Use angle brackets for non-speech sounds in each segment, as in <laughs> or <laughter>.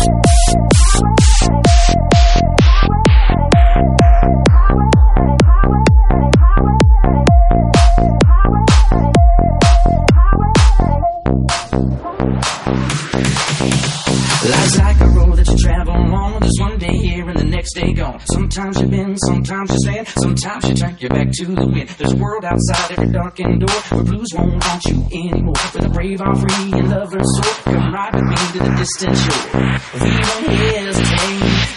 Thank you. Next day gone. Sometimes you bend, sometimes you stand, sometimes you your back to the wind. There's a world outside every darkened door blues won't you anymore. The brave free and lovers. Come ride with me to the. We won't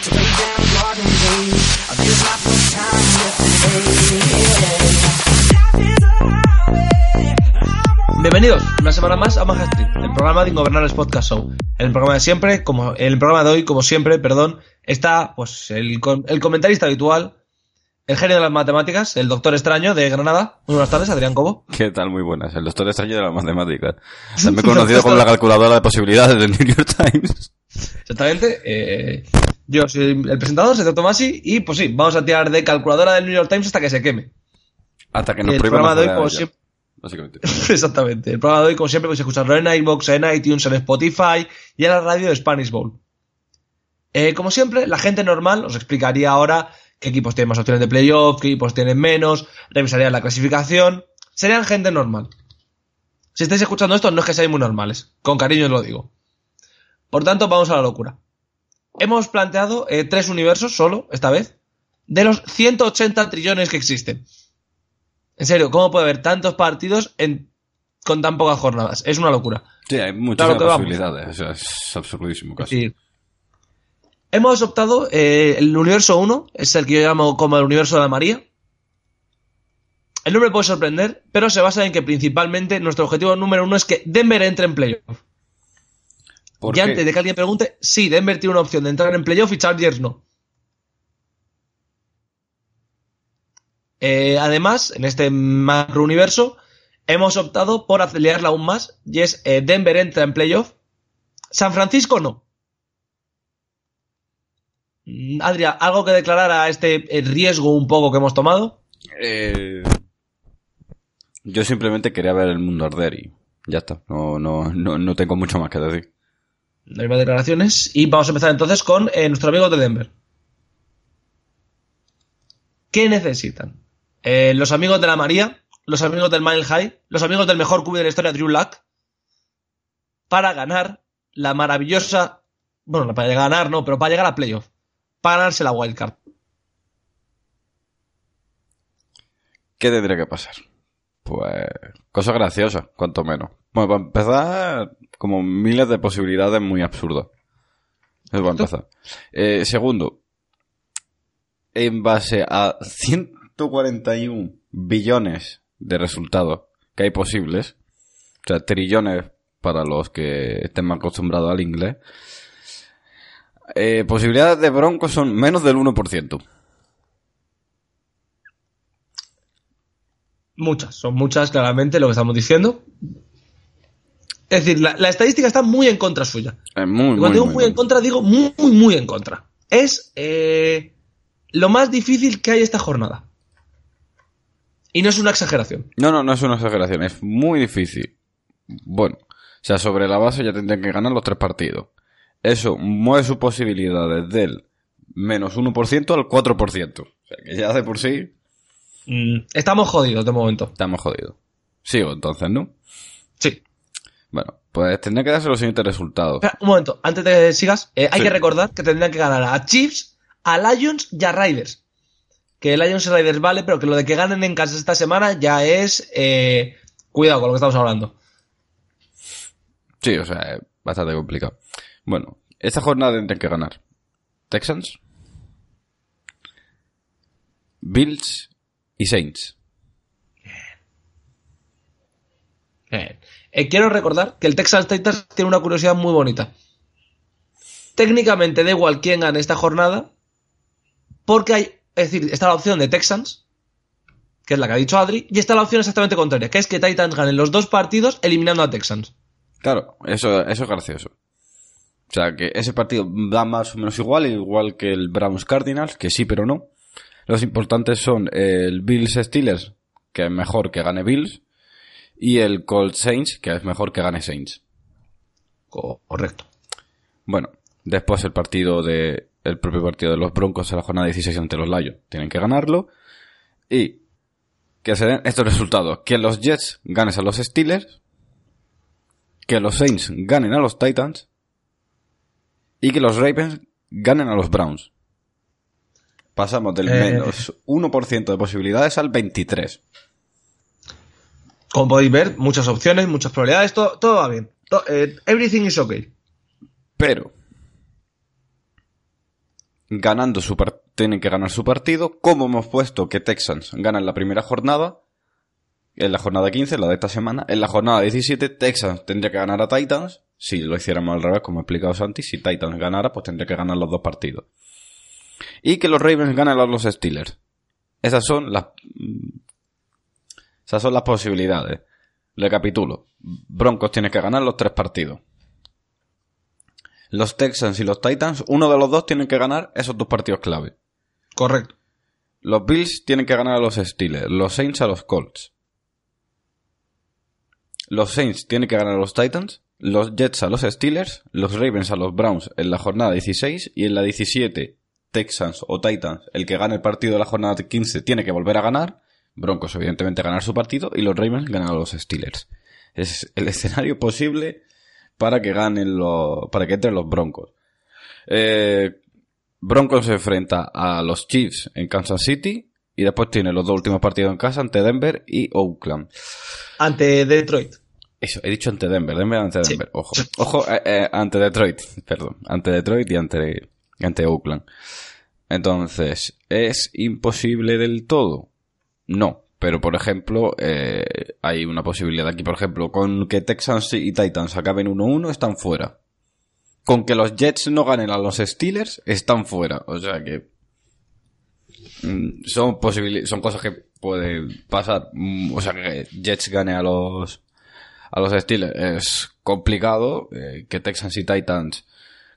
to down. Bienvenidos una semana más a el programa de Ingobernables Podcast Show. El programa de siempre, como el programa de hoy, como siempre, perdón, está pues el, el comentarista habitual, el genio de las matemáticas, el doctor extraño de Granada. Muy buenas tardes, Adrián Cobo. ¿Qué tal? Muy buenas. El doctor extraño de <laughs> la matemática. También conocido como la calculadora de posibilidades del New York Times. Exactamente. eh, yo soy el presentador, soy Tomasi, y pues sí, vamos a tirar de calculadora del New York Times hasta que se queme. Hasta que nos el programa de hoy, como siempre, Básicamente. <laughs> Exactamente. El programa de hoy, como siempre, podéis escucharlo en iVoox, en iTunes, en Spotify y en la radio de Spanish Bowl. Eh, como siempre, la gente normal os explicaría ahora qué equipos tienen más opciones de playoff, qué equipos tienen menos, revisaría la clasificación. Serían gente normal. Si estáis escuchando esto, no es que seáis muy normales. Con cariño os lo digo. Por tanto, vamos a la locura. Hemos planteado eh, tres universos solo, esta vez, de los 180 trillones que existen. En serio, ¿cómo puede haber tantos partidos en, con tan pocas jornadas? Es una locura. Sí, hay vamos. posibilidades. O sea, es absurdísimo Es casi. decir, hemos optado, eh, el universo 1, es el que yo llamo como el universo de la María. El nombre puede sorprender, pero se basa en que principalmente nuestro objetivo número uno es que Denver entre en playoff. ¿Por Y qué? antes de que alguien pregunte, sí, Denver tiene una opción de entrar en playoff y Chargers no. Eh, además, en este macro universo, hemos optado por acelerarla aún más, y es eh, Denver entra en playoff, San Francisco no. Mm, Adria, ¿algo que declarar a este eh, riesgo un poco que hemos tomado? Eh, Yo simplemente quería ver el mundo arder y ya está. No, no, no, no tengo mucho más que decir. No hay más declaraciones. Y vamos a empezar entonces con eh, nuestro amigo de Denver. ¿Qué necesitan? Eh, los amigos de la María, los amigos del Mile High, los amigos del mejor cubi de la historia, Drew Luck, para ganar la maravillosa. Bueno, para ganar no, pero para llegar a playoff. Para ganarse la wildcard. ¿Qué tendría que pasar? Pues cosas graciosas, cuanto menos. Bueno, para empezar, como miles de posibilidades muy absurdas. Eso para empezar. Eh, segundo, en base a 141 billones de resultados que hay posibles, o sea, trillones para los que estén más acostumbrados al inglés, eh, posibilidades de Broncos son menos del 1%. Muchas, son muchas claramente lo que estamos diciendo. Es decir, la, la estadística está muy en contra suya. Es muy, Y cuando muy, digo muy muy en contra, digo muy, muy, muy en contra. Es eh, lo más difícil que hay esta jornada. Y no es una exageración. No, no, no es una exageración, es muy difícil. Bueno, o sea, sobre la base ya tendrían que ganar los tres partidos. Eso mueve sus posibilidades del menos 1% al 4%. O sea, que ya de por sí Mm, estamos jodidos de momento. estamos jodidos. Sigo entonces, ¿no? Sí. Bueno, pues tendría que darse los siguientes resultados. Espera, un momento, antes de que sigas, eh, hay Sí. que recordar que tendrían que ganar a Chiefs, a Lions y a Raiders. Que Lions y Raiders vale, pero que lo de que ganen en casa esta semana ya es... eh, cuidado con lo que estamos hablando. Sí, o sea, es bastante complicado. Bueno, esta jornada tendrían que ganar Texans, Bills y Saints. Bien. Eh, quiero recordar que el Texas Titans tiene una curiosidad muy bonita. técnicamente da igual quién gane esta jornada, porque hay, es decir, está la opción de Texans, que es la que ha dicho Adri, y está la opción exactamente contraria, que es que Titans ganen los dos partidos eliminando a Texans. Claro, eso, eso es gracioso. O sea, que ese partido da más o menos igual, igual que el Browns Cardinals, que sí, pero no. Los importantes son el Bills Steelers, que es mejor que gane Bills, y el Colt Saints, que es mejor que gane Saints. Correcto. Bueno, después el partido de el propio partido de los Broncos en la jornada 16 ante los Lions. Tienen que ganarlo. Y que se den estos resultados. Que los Jets ganen a los Steelers. Que los Saints ganen a los Titans. Y que los Ravens ganen a los Browns. Pasamos del Eh. menos 1% de posibilidades al 23. Como podéis ver, muchas opciones, muchas probabilidades, todo, todo va bien. Eh, everything is okay. Pero ganando su tienen que ganar su partido, como hemos puesto que Texans ganan la primera jornada, en la jornada 15, la de esta semana, en la jornada 17 Texans tendría que ganar a Titans, si lo hiciéramos al revés, como ha explicado Santi, si Titans ganara, pues tendría que ganar los dos partidos. Y que los Ravens ganen a los Steelers. Esas son las esas son las posibilidades. Le capitulo. Broncos tiene que ganar los tres partidos. Los Texans y los Titans, uno de los dos tienen que ganar esos dos partidos clave. Correcto. Los Bills tienen que ganar a los Steelers, los Saints a los Colts. Los Saints tienen que ganar a los Titans, los Jets a los Steelers, los Ravens a los Browns en la jornada 16 y en la 17 Texans o Titans, el que gane el partido de la jornada 15 tiene que volver a ganar, Broncos evidentemente ganar su partido y los Ravens ganan a los Steelers. Es el <laughs> escenario posible para que ganen los, para que entren los Broncos. Eh, Broncos se enfrenta a los Chiefs en Kansas City y después tiene los dos últimos partidos en casa ante Denver y Oakland. Ante Detroit. Eso, he dicho ante Denver, Denver ante Sí. Denver. Ojo, ojo, eh, eh, ante Detroit, <laughs> perdón, ante Detroit y ante, ante Oakland. Entonces, ¿es imposible del todo? No, pero por ejemplo, eh, hay una posibilidad aquí, por ejemplo, con que Texans y Titans acaben 1-1, están fuera. Con que los Jets no ganen a los Steelers, están fuera. O sea que mm, son son cosas que pueden pasar. Mm, O sea que Jets gane a los a los Steelers es complicado. eh, que Texans y Titans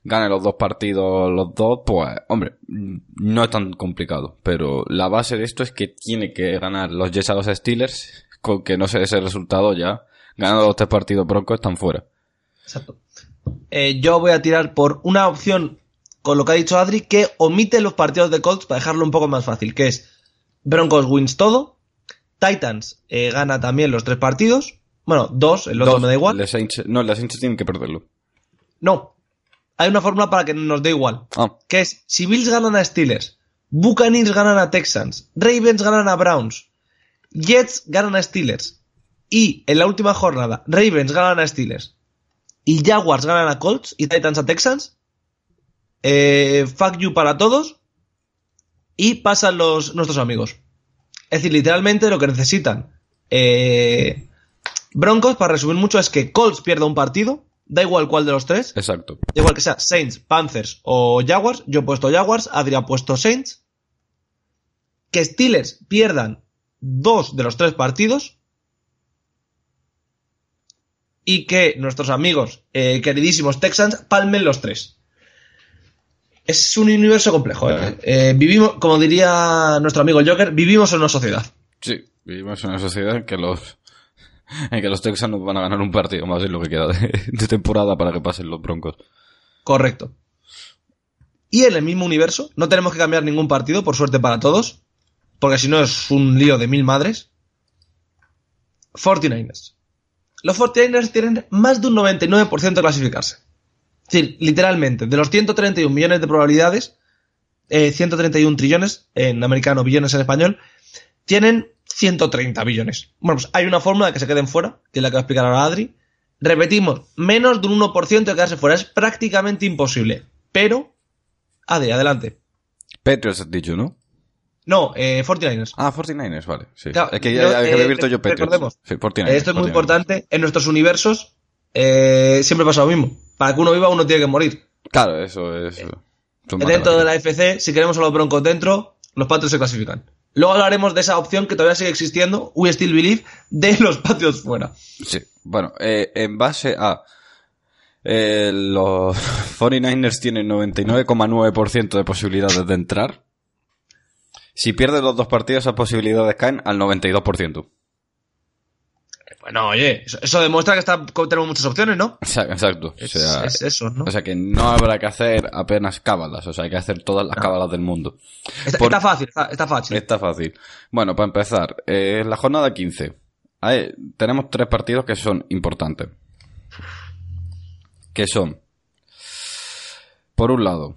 ganen los dos partidos los dos, pues, hombre, no es tan complicado. Pero la base de esto es que tiene que ganar los Jets a los Steelers. Con que no se dé ese resultado ya, ganando los tres partidos broncos están fuera. Exacto. Eh, yo voy a tirar por una opción con lo que ha dicho Adri que omite los partidos de Colts para dejarlo un poco más fácil, que es Broncos wins todo, Titans eh, gana también los tres partidos, bueno, dos, el otro Dos, me da igual. no, los Saints tienen que perderlo. No, hay una fórmula para que nos dé igual, Ah, que es si Bills ganan a Steelers, Buccaneers ganan a Texans, Ravens ganan a Browns, Jets ganan a Steelers y en la última jornada Ravens ganan a Steelers y Jaguars ganan a Colts y Titans a Texans, eh, fuck you para todos y pasan los nuestros amigos. Es decir, literalmente lo que necesitan eh, Broncos, para resumir mucho, es que Colts pierda un partido, da igual cuál de los tres, exacto. Da igual que sea Saints, Panthers o Jaguars. Yo he puesto Jaguars, Adri ha puesto Saints. Que Steelers pierdan dos de los tres partidos. Y que nuestros amigos eh, queridísimos Texans palmen los tres. Es un universo complejo. ¿eh? Eh, vivimos, como diría nuestro amigo Joker, vivimos en una sociedad. Sí, vivimos en una sociedad en que los <laughs> en que los Texans van a ganar un partido más en lo que queda de, temporada para que pasen los Broncos. Correcto. Y en el mismo universo, no tenemos que cambiar ningún partido, por suerte para todos, porque si no es un lío de mil madres. 49ers. Los 49ers tienen más de un 99% de clasificarse. Es decir, literalmente, de los 131 millones de probabilidades, eh, 131 trillones en americano, billones en español, tienen 130 billones. Bueno, pues hay una fórmula de que se queden fuera, que es la que va a explicar ahora Adri. Repetimos, menos de un 1% de quedarse fuera. Es prácticamente imposible. Pero, Adri, adelante. Patriots has dicho, ¿no? No, eh, 49ers. Ah, 49ers, vale. Sí. Claro, es que ya que eh, yo Patriots. recordemos, Sí, 49ers, Esto es muy 49ers. importante. En nuestros universos eh, siempre pasa lo mismo. Para que uno viva, uno tiene que morir. Claro, eso es. son Dentro de la. FC, si queremos a los Broncos dentro, los Patriots se clasifican. Luego hablaremos de esa opción que todavía sigue existiendo, We Still Believe, de los Patriots fuera. Sí. Bueno, eh, en base a. eh, los <laughs> 49ers tienen 99,9% de posibilidades de entrar. Si pierden los dos partidos, esas posibilidades caen al 92%. Bueno, oye, eso, eso demuestra que está, tenemos muchas opciones, ¿no? Exacto. O sea, es eso, ¿no? o sea que no habrá que hacer apenas cábalas. O sea, hay que hacer todas las cábalas del mundo. está, por- está fácil, está, está fácil. Está fácil. Bueno, para empezar, eh, la jornada 15 hay- tenemos tres partidos que son importantes. Que son, por un lado,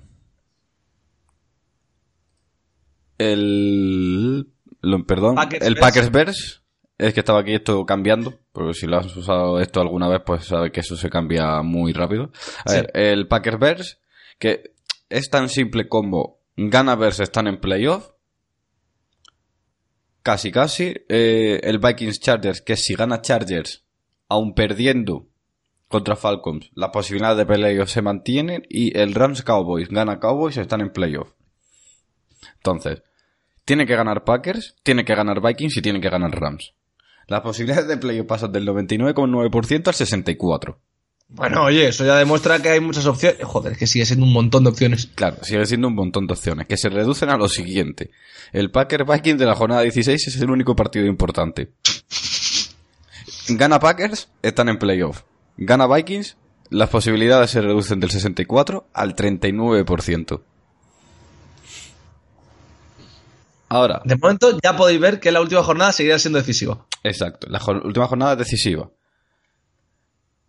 el, lo- perdón, Packers el Bears. Es que estaba aquí esto cambiando, porque si lo has usado esto alguna vez, pues sabes que eso se cambia muy rápido. A Sí. ver, el Packers Bears, que es tan simple como gana Bears están en playoff, Casi, casi. Eh, el Vikings Chargers, que si gana Chargers, aun perdiendo contra Falcons, las posibilidades de playoff se mantienen. Y el Rams Cowboys, gana Cowboys, están en playoff. Entonces, tiene que ganar Packers, tiene que ganar Vikings y tiene que ganar Rams. Las posibilidades de playoff pasan del 99,9% al 64%. Bueno, oye, eso ya demuestra que hay muchas opciones. Joder, es que sigue siendo un montón de opciones. Claro, sigue siendo un montón de opciones, que se reducen a lo siguiente. El Packer Vikings de la jornada 16 es el único partido importante. Gana Packers, están en playoff. Gana Vikings, las posibilidades se reducen del 64 al 39%. Ahora, De momento ya podéis ver que la última jornada seguirá siendo decisiva. Exacto. La última jornada decisiva.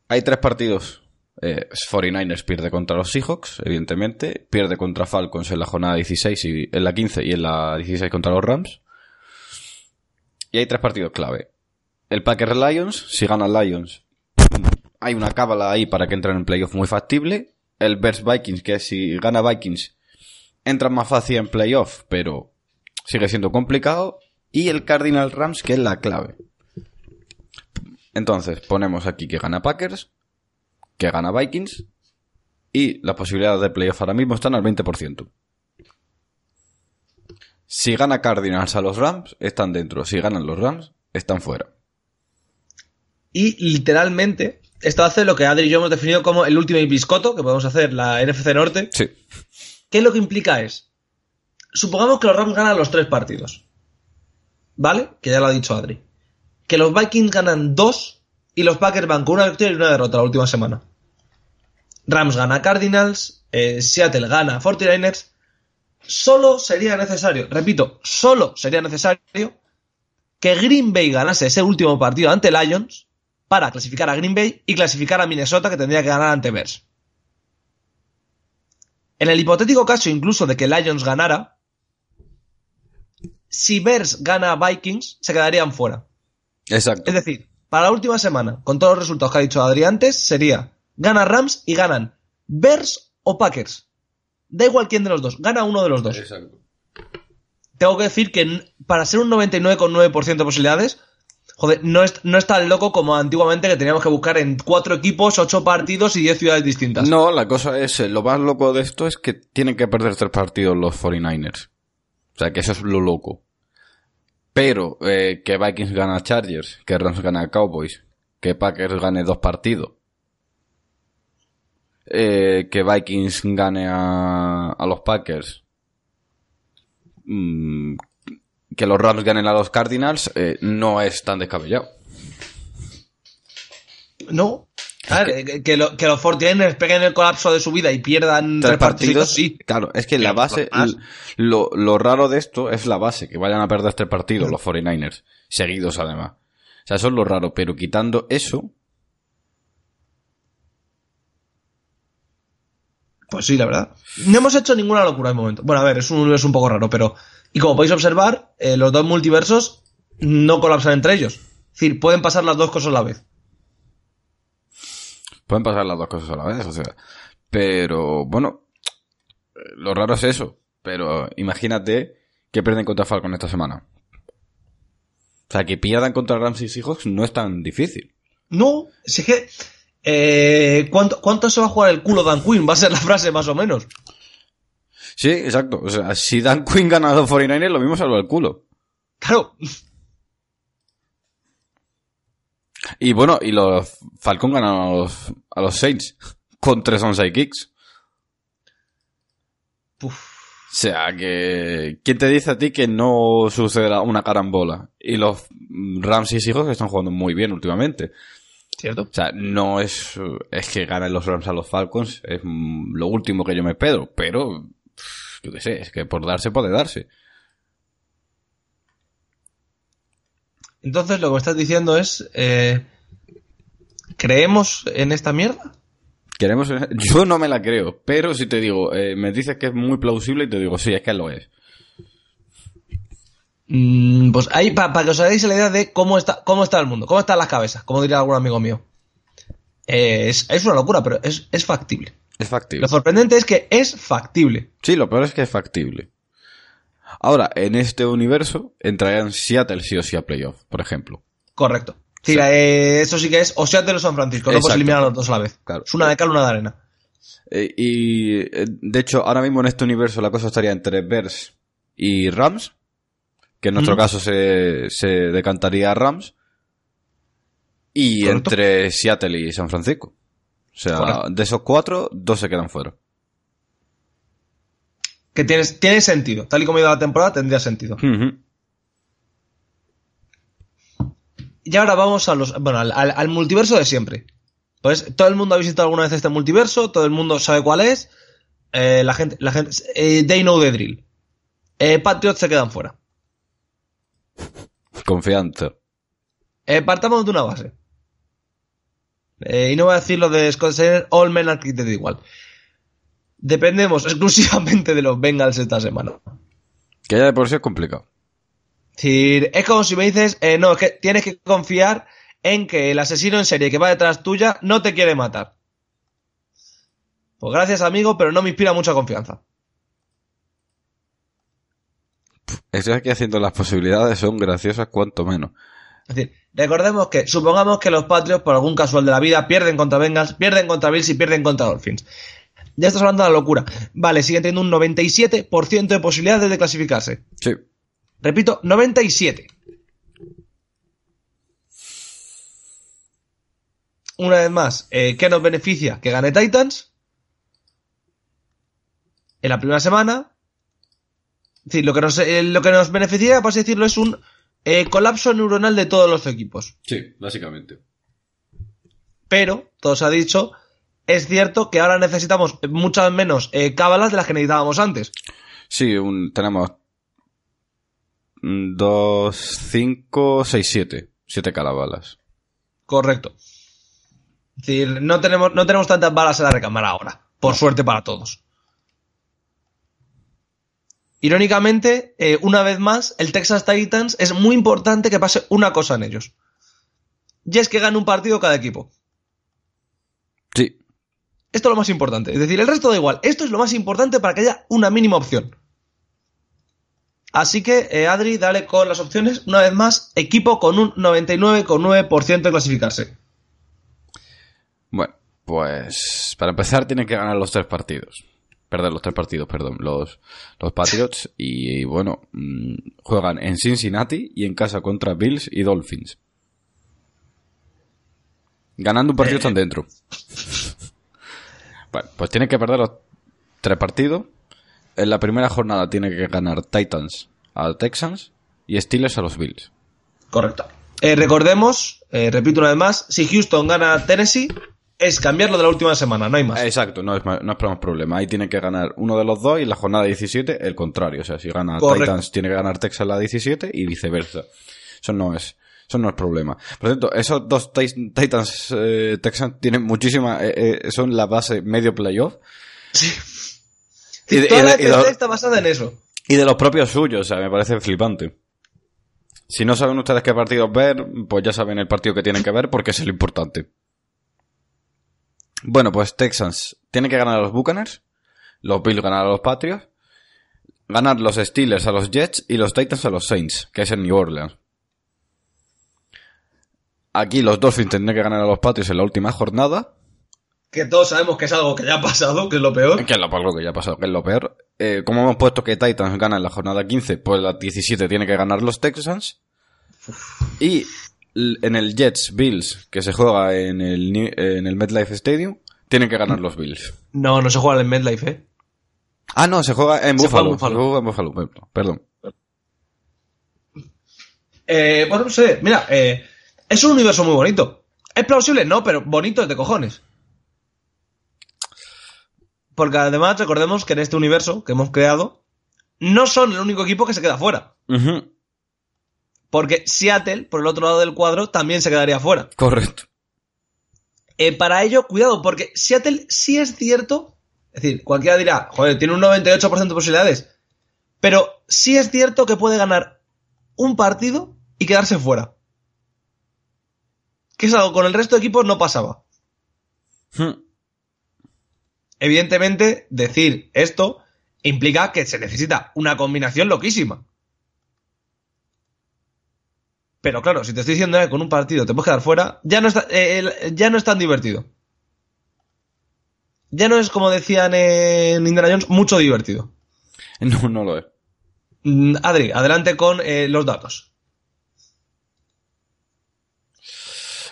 Hay tres partidos. Eh, 49ers pierde contra los Seahawks, evidentemente. Pierde contra Falcons en la jornada 16 y en la 15 y en la 16 contra los Rams. Y hay tres partidos clave. El Packers Lions, si gana Lions, <clears throat> hay una cábala ahí para que entren en playoff muy factible. El Bears Vikings, que si gana Vikings, entran más fácil en playoff, pero sigue siendo complicado. Y el Cardinal Rams, que es la clave. Entonces, ponemos aquí que gana Packers, que gana Vikings, y las posibilidades de playoff ahora mismo están al 20%. Si gana Cardinals a los Rams, están dentro. Si ganan los Rams, están fuera. Y literalmente, esto hace lo que Adri y yo hemos definido como el último biscoto, que podemos hacer la NFC Norte. Sí. ¿Qué lo que implica es? Supongamos que los Rams ganan los tres partidos. ¿Vale? Que ya lo ha dicho Adri. Que los Vikings ganan dos y los Packers van con una victoria y una derrota la última semana. Rams gana Cardinals, eh, Seattle gana 49ers. Solo sería necesario, repito, solo sería necesario que Green Bay ganase ese último partido ante Lions para clasificar a Green Bay y clasificar a Minnesota que tendría que ganar ante Bears. En el hipotético caso incluso de que Lions ganara, si Bears gana a Vikings, se quedarían fuera. Exacto. Es decir, para la última semana, con todos los resultados que ha dicho Adri antes, sería gana Rams y ganan Bears o Packers. Da igual quién de los dos, gana uno de los dos. Exacto. Tengo que decir que para ser un 99,9% de posibilidades, joder, no es, no es tan loco como antiguamente que teníamos que buscar en cuatro equipos, ocho partidos y diez ciudades distintas. No, la cosa es, eh, lo más loco de esto es que tienen que perder tres partidos los 49ers. O sea, que eso es lo loco. Pero eh, que Vikings gana a Chargers, que Rams gana a Cowboys, que Packers gane dos partidos, eh, que Vikings gane a, a los Packers, mm, que los Rams ganen a los Cardinals, eh, no es tan descabellado. No. Que, que lo- que los 49ers peguen el colapso de su vida y pierdan tres partidos, sí. Claro, es que la base, lo, lo raro de esto es la base, que vayan a perder tres partidos los 49ers, seguidos además. O sea, eso es lo raro, pero quitando eso, Pues sí, la verdad. No hemos hecho ninguna locura de momento. Bueno, a ver, es un universo un poco raro, pero. Y como podéis observar, eh, los dos multiversos no colapsan entre ellos. Es decir, pueden pasar las dos cosas a la vez. Pueden pasar las dos cosas a la vez, o sea. Pero, bueno, lo raro es eso. Pero imagínate que pierden contra Falcon esta semana. O sea, que pierdan contra Rams y Seahawks no es tan difícil. No, si es que Eh, ¿cuánto, ¿Cuánto se va a jugar el culo Dan Quinn? Va a ser la frase más o menos. Sí, exacto. O sea, si Dan Quinn gana a los 49ers, lo mismo salva el culo. Claro. Y bueno, y los Falcons ganan a los, a los Saints con tres onside kicks. Uf. O sea, que... ¿Quién te dice a ti que no sucederá una carambola? Y los Rams y hijos que están jugando muy bien últimamente. ¿Cierto? O sea, no es... Es que ganen los Rams a los Falcons. Es lo último que yo me pedo. Pero... Yo qué sé, es que por darse puede darse. Entonces lo que estás diciendo es... eh, ¿Creemos en esta mierda? Queremos... Yo no me la creo. Pero si te digo... eh, me dices que es muy plausible y te digo, sí, es que lo es. Mm, pues ahí, para que os hagáis la idea de cómo está, cómo está el mundo, cómo están las cabezas, como diría algún amigo mío. Eh, es, es una locura, pero es, es factible. Es factible. Lo sorprendente es que es factible. Sí, lo peor es que es factible. Ahora, en este universo entrarían Seattle sí o sí a playoff, por ejemplo. Correcto. Sí, eh, eso sí que es o Seattle o San Francisco, no puedes Exacto. eliminar a los dos a la vez. Claro. Es una de cal, una de arena. Eh, y, eh, de hecho, ahora mismo en este universo la cosa estaría entre Bears y Rams, que en nuestro caso se, se decantaría a Rams, y Correcto. entre Seattle y San Francisco. O sea, Correcto. de esos cuatro, dos se quedan fuera. Que tienes, tiene sentido. Tal y como ha ido la temporada, tendría sentido. Ujú. Y ahora vamos a los, bueno, al, al- al multiverso de siempre. Pues todo el mundo ha visitado alguna vez este multiverso, todo el mundo sabe cuál es. eh, la gente, la gente, eh, they know the drill. Eh, Patriots se quedan fuera. Confianza. Eh, partamos de una base. Y no voy a decir lo de Scott All Men are treated igual. Dependemos exclusivamente de los Bengals esta semana. Que ya de por sí es complicado. Es como si me dices, eh, no, es que tienes que confiar en que el asesino en serie que va detrás tuya no te quiere matar. Pues gracias amigo, pero no me inspira mucha confianza. Estoy aquí haciendo las posibilidades, son graciosas cuanto menos. Es decir, recordemos que, supongamos que los Patriots, por algún casual de la vida, pierden contra Bengals, pierden contra Bills y pierden contra Dolphins. Ya estás hablando de la locura. Vale, siguen teniendo un 97% de posibilidades de clasificarse. Sí. Repito, 97. Una vez más, eh, ¿qué nos beneficia? Que gane Titans. En la primera semana. Es decir, lo que nos, eh, lo que nos beneficia, por así decirlo, es un eh, colapso neuronal de todos los equipos. Sí, básicamente. Pero, todo se ha dicho, es cierto que ahora necesitamos muchas menos eh, cábalas de las que necesitábamos antes. Sí, un, tenemos 2, 5, 6, 7. 7 calabalas. Correcto. Es decir, no tenemos, no tenemos tantas balas en la recámara ahora. Por suerte para todos. Irónicamente, eh, una vez más, el Texas Titans es muy importante que pase una cosa en ellos. Y es que gane un partido cada equipo. Esto es lo más importante. Es decir, el resto da igual. Esto es lo más importante para que haya una mínima opción. Así que, eh, Adri, dale con las opciones. Una vez más, equipo con un 99,9% de clasificarse. Bueno, pues para empezar tienen que ganar los tres partidos. Perder los tres partidos, perdón, los, los Patriots. <laughs> Y bueno, mm, juegan en Cincinnati y en casa contra Bills y Dolphins. Ganando un partido están dentro. <laughs> Bueno, pues tienen que perder los tres partidos. En la primera jornada tiene que ganar Titans a Texans y Steelers a los Bills. Correcto. Eh, recordemos, eh, repito una vez más, si Houston gana a Tennessee, es cambiarlo de la última semana, no hay más. Exacto, no es, no es más problema. Ahí tiene que ganar uno de los dos y la jornada 17 el contrario. O sea, si gana Correcto. Titans, tiene que ganar Texas la 17 y viceversa. Eso no es, eso no es problema. Por cierto, esos dos Titans eh, Texans tienen muchísima, eh, eh, son la base medio playoff. Y de, Toda y la y de- está basada en eso. y de los propios suyos, o sea, me parece flipante. Si no saben ustedes qué partidos ver, pues ya saben el partido que tienen que ver porque es lo importante. Bueno, pues Texans tienen que ganar a los Buccaneers, los Bills ganar a los Patriots, ganar los Steelers a los Jets y los Titans a los Saints, que es en New Orleans. Aquí los Dolphins tendrían que ganar a los Patriots en la última jornada. Que todos sabemos que es algo que ya ha pasado, que es lo peor. Que es lo, lo que ya ha pasado, que es lo peor. Eh, como hemos puesto que Titans gana en la jornada 15, pues la 17 tiene que ganar los Texans. Y en el Jets Bills, que se juega en el, en el MetLife Stadium, tienen que ganar los Bills. No, no se juega en MetLife, ¿eh? Ah, no, se juega en Se juega en Buffalo. Se juega en Buffalo, perdón, perdón. Eh, bueno, no sé, mira, eh, es un universo muy bonito. ¿Es plausible? No, pero bonito es de cojones. Porque además recordemos que en este universo que hemos creado, no son el único equipo que se queda fuera. Porque Seattle, por el otro lado del cuadro, también se quedaría fuera. Correcto. Eh, para ello, cuidado, porque Seattle sí es cierto. Es decir, cualquiera dirá, joder, tiene un 98% de posibilidades. Pero sí es cierto que puede ganar un partido y quedarse fuera. Que es algo con el resto de equipos no pasaba. Ujú. Evidentemente, decir esto implica que se necesita una combinación loquísima. Pero claro, si te estoy diciendo que con un partido te puedes quedar fuera, ya no, está, eh, ya no es tan divertido. Ya no es como decían en Indiana Jones, mucho divertido. <laughs> No, no lo es. Mm, Adri, adelante con eh, los datos.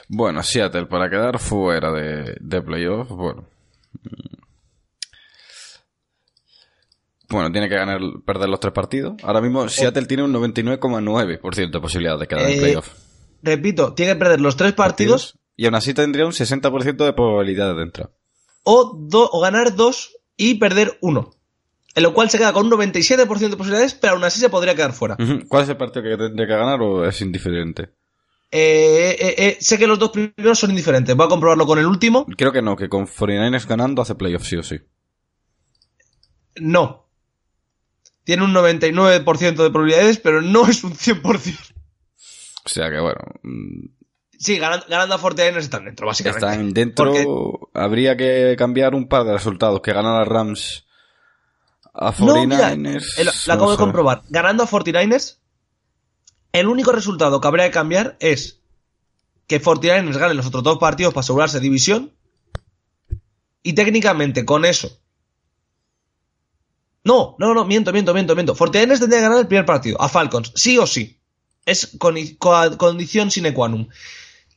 Bueno, Seattle para quedar fuera de, de playoff, bueno. Bueno, tiene que ganar, perder los tres partidos. Ahora mismo Seattle tiene un 99,9% de posibilidad de quedar en Eh, playoff. Repito, tiene que perder los tres partidos Y aún así tendría un 60% de probabilidad de entrar. o, do- o ganar dos y perder uno. En lo cual se queda con un 97% de posibilidades, pero aún así se podría quedar fuera. ¿Cuál es el partido que tendría que ganar o es indiferente? Eh, eh, eh, sé que los dos primeros son indiferentes. Voy a comprobarlo con el último. Creo que no, que con 49ers ganando hace playoff sí o sí. No. Tiene un 99% de probabilidades, pero no es un 100%. O sea que bueno, mm, Sí, ganando, ganando a 49ers están dentro, básicamente. están dentro. Porque- Habría que cambiar un par de resultados. Que ganan a Rams a No, mira, 49ers. eh, lo, lo acabo no de comprobar. Ganando a 49ers, el único resultado que habría que cambiar es que 49ers ganen los otros dos partidos para asegurarse división. Y técnicamente con eso. No, no, no, miento, miento, miento, miento. 49ers tendría que ganar el primer partido, a Falcons, sí o sí. Es coni- co- condición sine qua non.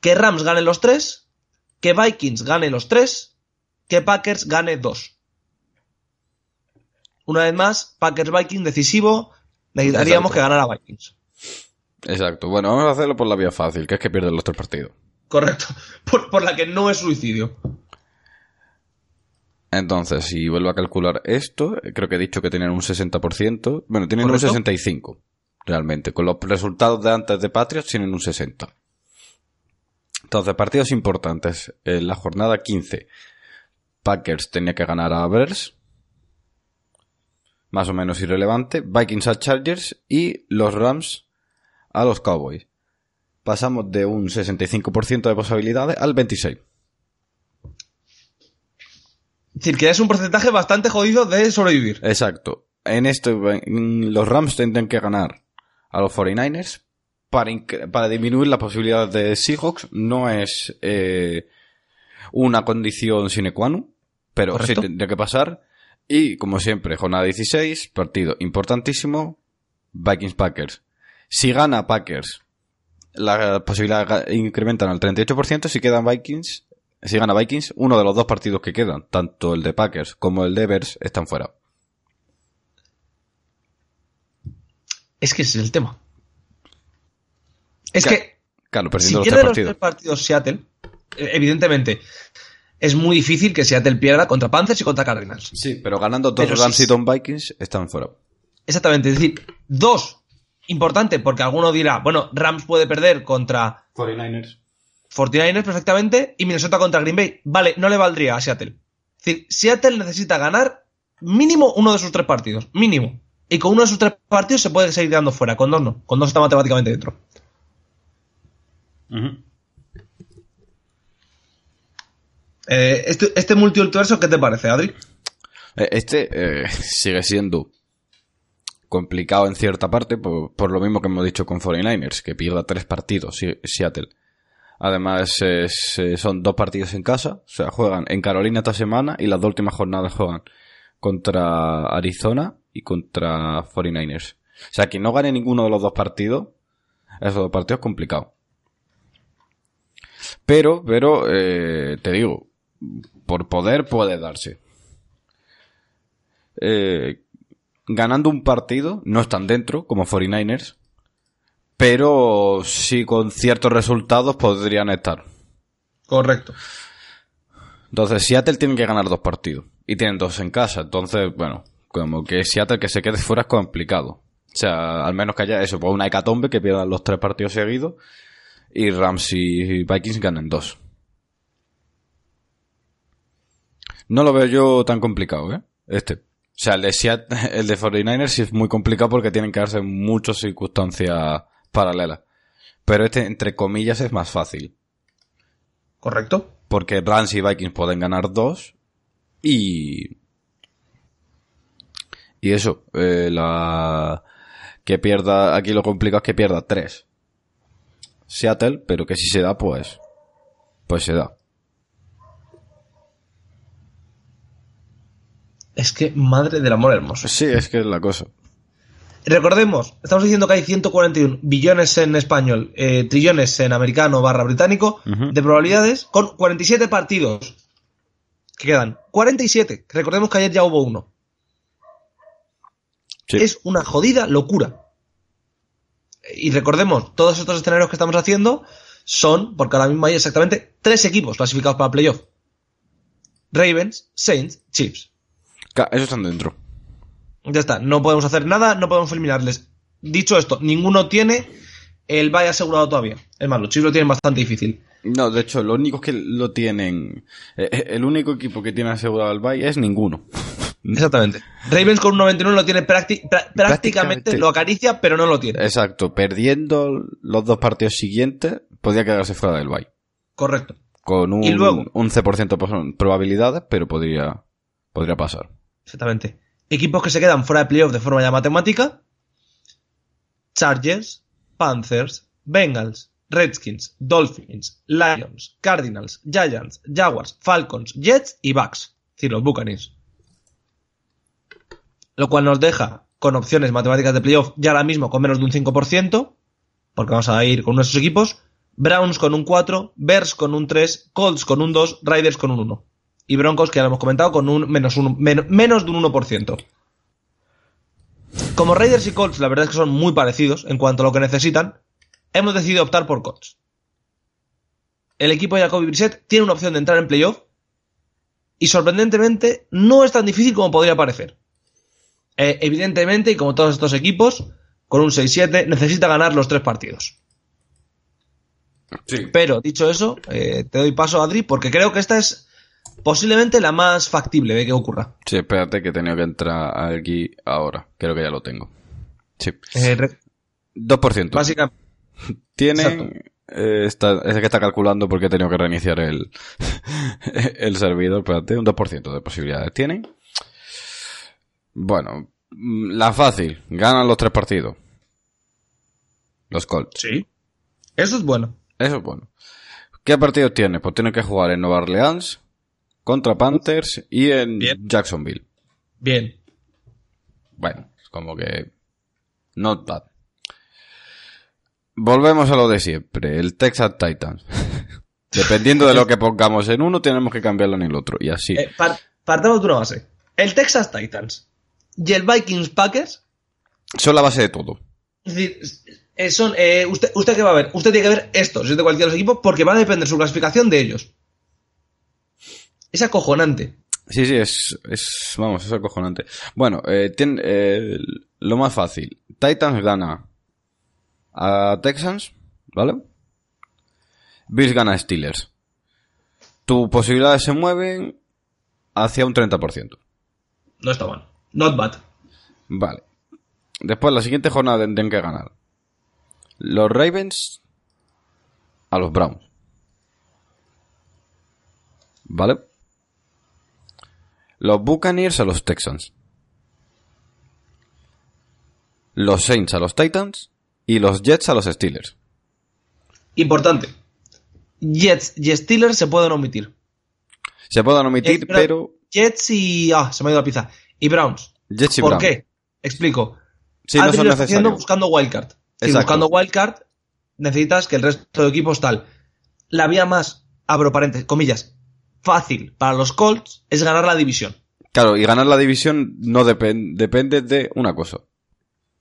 Que Rams gane los tres, que Vikings gane los tres, que Packers gane dos. Una vez más, Packers Vikings decisivo, necesitaríamos Exacto. que ganara Vikings. Exacto. Bueno, vamos a hacerlo por la vía fácil, que es que pierden los tres partidos. Correcto. <laughs> Por, por la que no es suicidio. Entonces, si vuelvo a calcular esto, creo que he dicho que tenían un 60%. Bueno, tienen Correcto. un 65%, realmente. Con los resultados de antes de Patriots tienen un 60%. Entonces, partidos importantes. En la jornada 15, Packers tenía que ganar a Bears. Más o menos irrelevante. Vikings a Chargers y los Rams a los Cowboys. Pasamos de un 65% de posibilidades al 26%. Es decir, que es un porcentaje bastante jodido de sobrevivir. Exacto. En esto, en- los Rams tendrán que ganar a los 49ers para, para disminuir las posibilidades de Seahawks. No es eh, una condición sine qua non, pero Correcto. sí tendría que pasar. Y, como siempre, jornada 16, partido importantísimo, Vikings-Packers. Si gana Packers, las posibilidades ga- incrementan al 38%. Si quedan Vikings, si gana Vikings, uno de los dos partidos que quedan, tanto el de Packers como el de Bears, están fuera. Es que ese es el tema. Es que Claro, si perdiendo los pierde tres los tres partidos Seattle, eh, evidentemente, es muy difícil que Seattle pierda contra Panthers y contra Cardinals. Sí, pero ganando dos Pero si- Rams y Vikings, están fuera. Exactamente, es decir, dos, importante, porque alguno dirá, bueno, Rams puede perder contra 49ers. 49ers perfectamente y Minnesota contra Green Bay. Vale, no le valdría a Seattle. Es decir, Seattle necesita ganar mínimo uno de sus tres partidos, mínimo. Y con uno de sus tres partidos se puede seguir quedando fuera, con dos no, con dos está matemáticamente dentro. Eh, este, este multiverso, ¿qué te parece, Adri? Eh, Este eh, sigue siendo complicado en cierta parte, por, por lo mismo que hemos dicho con 49ers, que pierda tres partidos Seattle. Además, eh, son dos partidos en casa. O sea, juegan en Carolina esta semana y las dos últimas jornadas juegan contra Arizona y contra 49ers. O sea, quien no gane ninguno de los dos partidos, esos dos partidos es complicado. Pero, pero, eh, te digo, por poder puede darse. Eh, ganando un partido, no están dentro, como 49ers, pero sí con ciertos resultados podrían estar. Correcto. Entonces, Seattle tiene que ganar dos partidos. Y tienen dos en casa. Entonces, bueno, como que Seattle que se quede fuera es complicado. O sea, al menos que haya eso, pues una hecatombe que pierdan los tres partidos seguidos. Y Rams y Vikings ganen dos. No lo veo yo tan complicado, ¿eh? Este. O sea, el de, Seattle, <laughs> el de 49ers sí es muy complicado porque tienen que darse muchas circunstancias paralelas. Pero este, entre comillas, es más fácil. Correcto. Porque Rams y Vikings pueden ganar dos. Y. Y eso, eh, la. Que pierda. Aquí lo complicado es que pierda tres. Seattle, pero que si se da, pues. Pues se da. Es que, madre del amor hermoso. Sí, es que es la cosa. Recordemos, estamos diciendo que hay 141 billones en español, eh, trillones en americano barra británico, de probabilidades con 47 partidos. que quedan? 47. Recordemos que ayer ya hubo uno. Sí. Es una jodida locura. Y recordemos, todos estos escenarios que estamos haciendo son, porque ahora mismo hay exactamente tres equipos clasificados para playoff. Ravens, Saints, Chiefs. Eso están dentro. Ya está, no podemos hacer nada, no podemos eliminarles. Dicho esto, ninguno tiene el bye asegurado todavía. Es más, los Chiefs lo tienen bastante difícil. No, de hecho, los únicos que lo tienen. eh, eh, El único equipo que tiene asegurado el bye es ninguno. <laughs> Exactamente. Ravens con un 99 lo tiene prácti- pra- prácticamente, Prácticamente. lo acaricia, pero no lo tiene. Exacto, perdiendo los dos partidos siguientes, podría quedarse fuera del bye. Correcto. Con un Y luego- 11% de probabilidades, pero podría, podría pasar. Exactamente. Equipos que se quedan fuera de playoff de forma ya matemática. Chargers, Panthers, Bengals, Redskins, Dolphins, Lions, Cardinals, Giants, Jaguars, Falcons, Jets y Bucks. Es decir, los Buccaneers. Lo cual nos deja con opciones matemáticas de playoff ya ahora mismo con menos de un 5%, porque vamos a ir con nuestros equipos. Browns con un 4, Bears con un 3, Colts con un 2, Riders con un 1. Y Broncos, que ya lo hemos comentado, con un menos, un, men- menos de un 1%. Como Raiders y Colts, la verdad es que son muy parecidos en cuanto a lo que necesitan, hemos decidido optar por Colts. El equipo de Jacoby Brissett tiene una opción de entrar en playoff y sorprendentemente no es tan difícil como podría parecer. Eh, evidentemente, y como todos estos equipos, con un 6-7 necesita ganar los tres partidos. Sí. Pero dicho eso, eh, te doy paso, Adri, porque creo que esta es posiblemente la más factible de que ocurra. Sí, espérate que he tenido que entrar aquí ahora. Creo que ya lo tengo. Sí. Eh, re- 2%. básicamente, <laughs> Tiene... Exacto. eh, está, es que está calculando porque he tenido que reiniciar el, <laughs> el servidor. Espérate, un 2% de posibilidades. Tienen. Bueno, mm, la fácil. Ganan los tres partidos. Los Colts. sí. Eso es bueno. Eso es bueno. ¿Qué partidos tiene? Pues tiene que jugar en Nueva Orleans, contra Panthers y en Bien. Jacksonville. Bien. Bueno, es como que... Not bad. Volvemos a lo de siempre, el Texas Titans. <laughs> Dependiendo de lo que pongamos en uno, tenemos que cambiarlo en el otro. Y así. Eh, par- partamos de una base. El Texas Titans y el Vikings Packers, Son la base de todo. es decir, eh, son, eh, usted, ¿usted qué va a ver? Usted tiene que ver estos, si es de cualquiera de los equipos, porque va a depender su clasificación de ellos. Es acojonante. Sí, sí, es, es vamos, es acojonante. Bueno, eh, tiene, eh, lo más fácil. Titans gana a Texans, ¿vale? Bills gana a Steelers. Tus posibilidades se mueven hacia un 30%. No está mal. Not bad. Vale. Después, la siguiente jornada tendrán que ganar. Los Ravens a los Browns. ¿Vale? Los Buccaneers a los Texans. Los Saints a los Titans. Y los Jets a los Steelers. Importante. Jets y Steelers se pueden omitir. Se pueden omitir, Eh, pero... Jets y... Ah, se me ha ido la pizza. Y Browns. Jets y ¿Por qué? Explico. Sí, no son necesarios. buscando wildcard. Si Exacto. buscando wildcard, necesitas que el resto de equipos tal. La vía más, abro paréntesis, comillas, fácil para los Colts es ganar la división. Claro, y ganar la división no depen- depende de una cosa.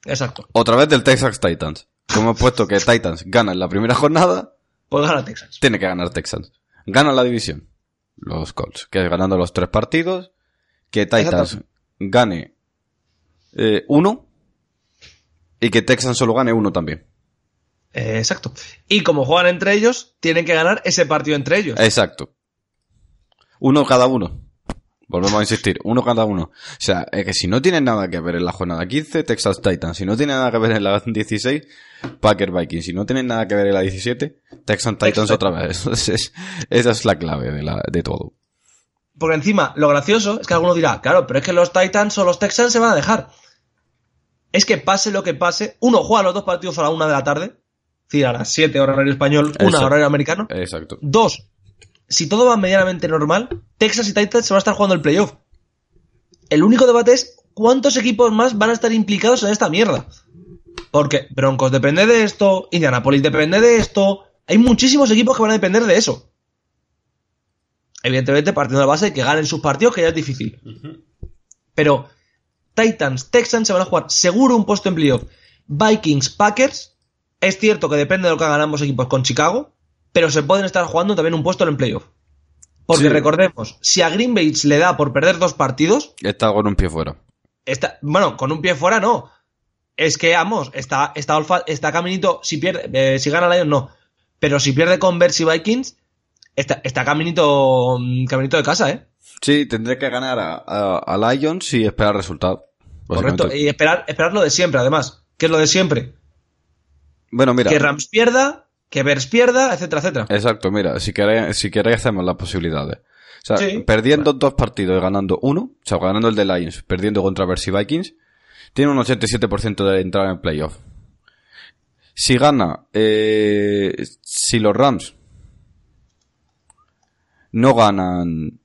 Exacto. Otra vez del Texas Titans. Como hemos puesto que Titans gana en la primera jornada, Pues gana Texas. tiene que ganar Texans. Gana la división. Los Colts. Que es ganando los tres partidos. Que Titans gane eh, uno. Y que Texans solo gane uno también. Eh, exacto. Y como juegan entre ellos, tienen que ganar ese partido entre ellos. Exacto. Uno cada uno. Volvemos a insistir, uno cada uno. O sea, es que si no tiene nada que ver en la jornada 15, Texas Titans. Si no tiene nada que ver en la 16, Packer Vikings. Si no tiene nada que ver en la 17, Texas Titans otra vez. <laughs> Entonces, esa es la clave de, la, de todo. Porque encima, lo gracioso es que alguno dirá, claro, pero es que los Titans o los Texans se van a dejar. Es que pase lo que pase, uno juega los dos partidos a la una de la tarde, es decir, a las 7 horario español, una horario americano. Exacto. Dos, si todo va medianamente normal, Texas y Titans se van a estar jugando el playoff. El único debate es cuántos equipos más van a estar implicados en esta mierda. Porque Broncos depende de esto, Indianapolis depende de esto, hay muchísimos equipos que van a depender de eso. Evidentemente, partiendo de la base de que ganen sus partidos, que ya es difícil. Pero Titans, Texans se van a jugar seguro un puesto en playoff. Vikings, Packers, es cierto que depende de lo que hagan ambos equipos con Chicago, pero se pueden estar jugando también un puesto en playoff. Porque Sí. recordemos, si a Green Bay le da por perder dos partidos, Está con un pie fuera. está, bueno, con un pie fuera no. Es que, vamos, está, está, Olfa- está caminito, si pierde, eh, si gana Lions no. Pero si pierde con Bears y Vikings, está, está caminito, mm, caminito de casa, ¿eh? Sí, tendré que ganar a, a- a Lions y esperar resultado. Correcto. Y esperar, esperar lo de siempre, además. ¿Qué es lo de siempre? Bueno, mira. Que Rams pierda, que Bears pierda, etcétera, etcétera. Exacto, mira, si queréis, si queréis hacemos las posibilidades. O sea, Sí. perdiendo dos partidos y ganando uno, o sea, ganando el de Lions, perdiendo contra Bears y Vikings, tiene un 87% de entrar en playoff. Si gana, eh, si los Rams no ganan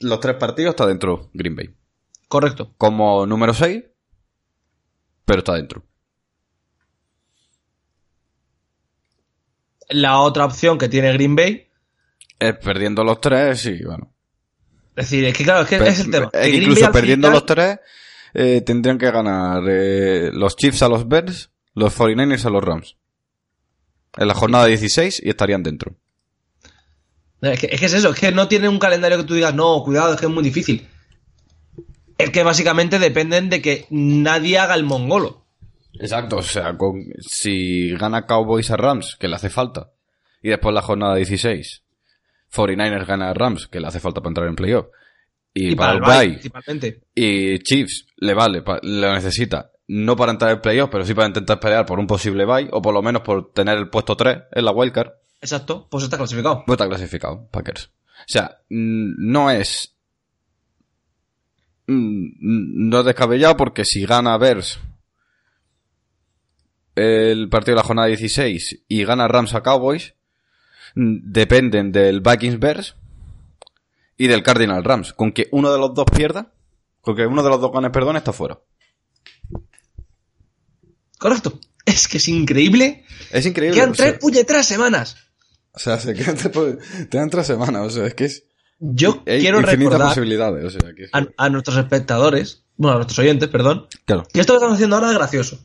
los tres partidos, está dentro Green Bay. Correcto. Como número 6, pero está dentro. La otra opción que tiene Green Bay, Es perdiendo los tres, sí, bueno. es decir, es que claro, es que es el tema. es que que Green incluso Bay perdiendo final- los tres, eh, tendrían que ganar eh, los Chiefs a los Bears, los 49ers a los Rams. En la jornada 16 y estarían dentro. Es que, es que es eso, es que no tiene un calendario que tú digas, no, cuidado, es que es muy difícil. Es que básicamente dependen de que nadie haga el mongolo. Exacto, o sea, con- si gana Cowboys a Rams, que le hace falta, y después la jornada 16, 49ers gana a Rams, que le hace falta para entrar en playoff, y, para, el bye, y Chiefs le vale, lo necesita, no para entrar en playoff, pero sí para intentar pelear por un posible bye, o por lo menos por tener el puesto 3 en la wildcard, Exacto, pues está clasificado. pues está clasificado, Packers. O sea, no es... No es descabellado porque si gana Bears el partido de la jornada 16 y gana Rams a Cowboys, mm, dependen del Vikings Bears y del Cardinal Rams. Con que uno de los dos pierda, con que uno de los dos gane perdón, está fuera. Correcto. Es que es increíble. Es increíble. Quedan tres puñeteras semanas. o sea, se quedan, te dan tres semanas, o sea, es que es... Yo Hay quiero recordar posibilidades, o sea, que es- a, a nuestros espectadores, bueno, a nuestros oyentes, perdón, Claro. que esto que estamos haciendo ahora es gracioso.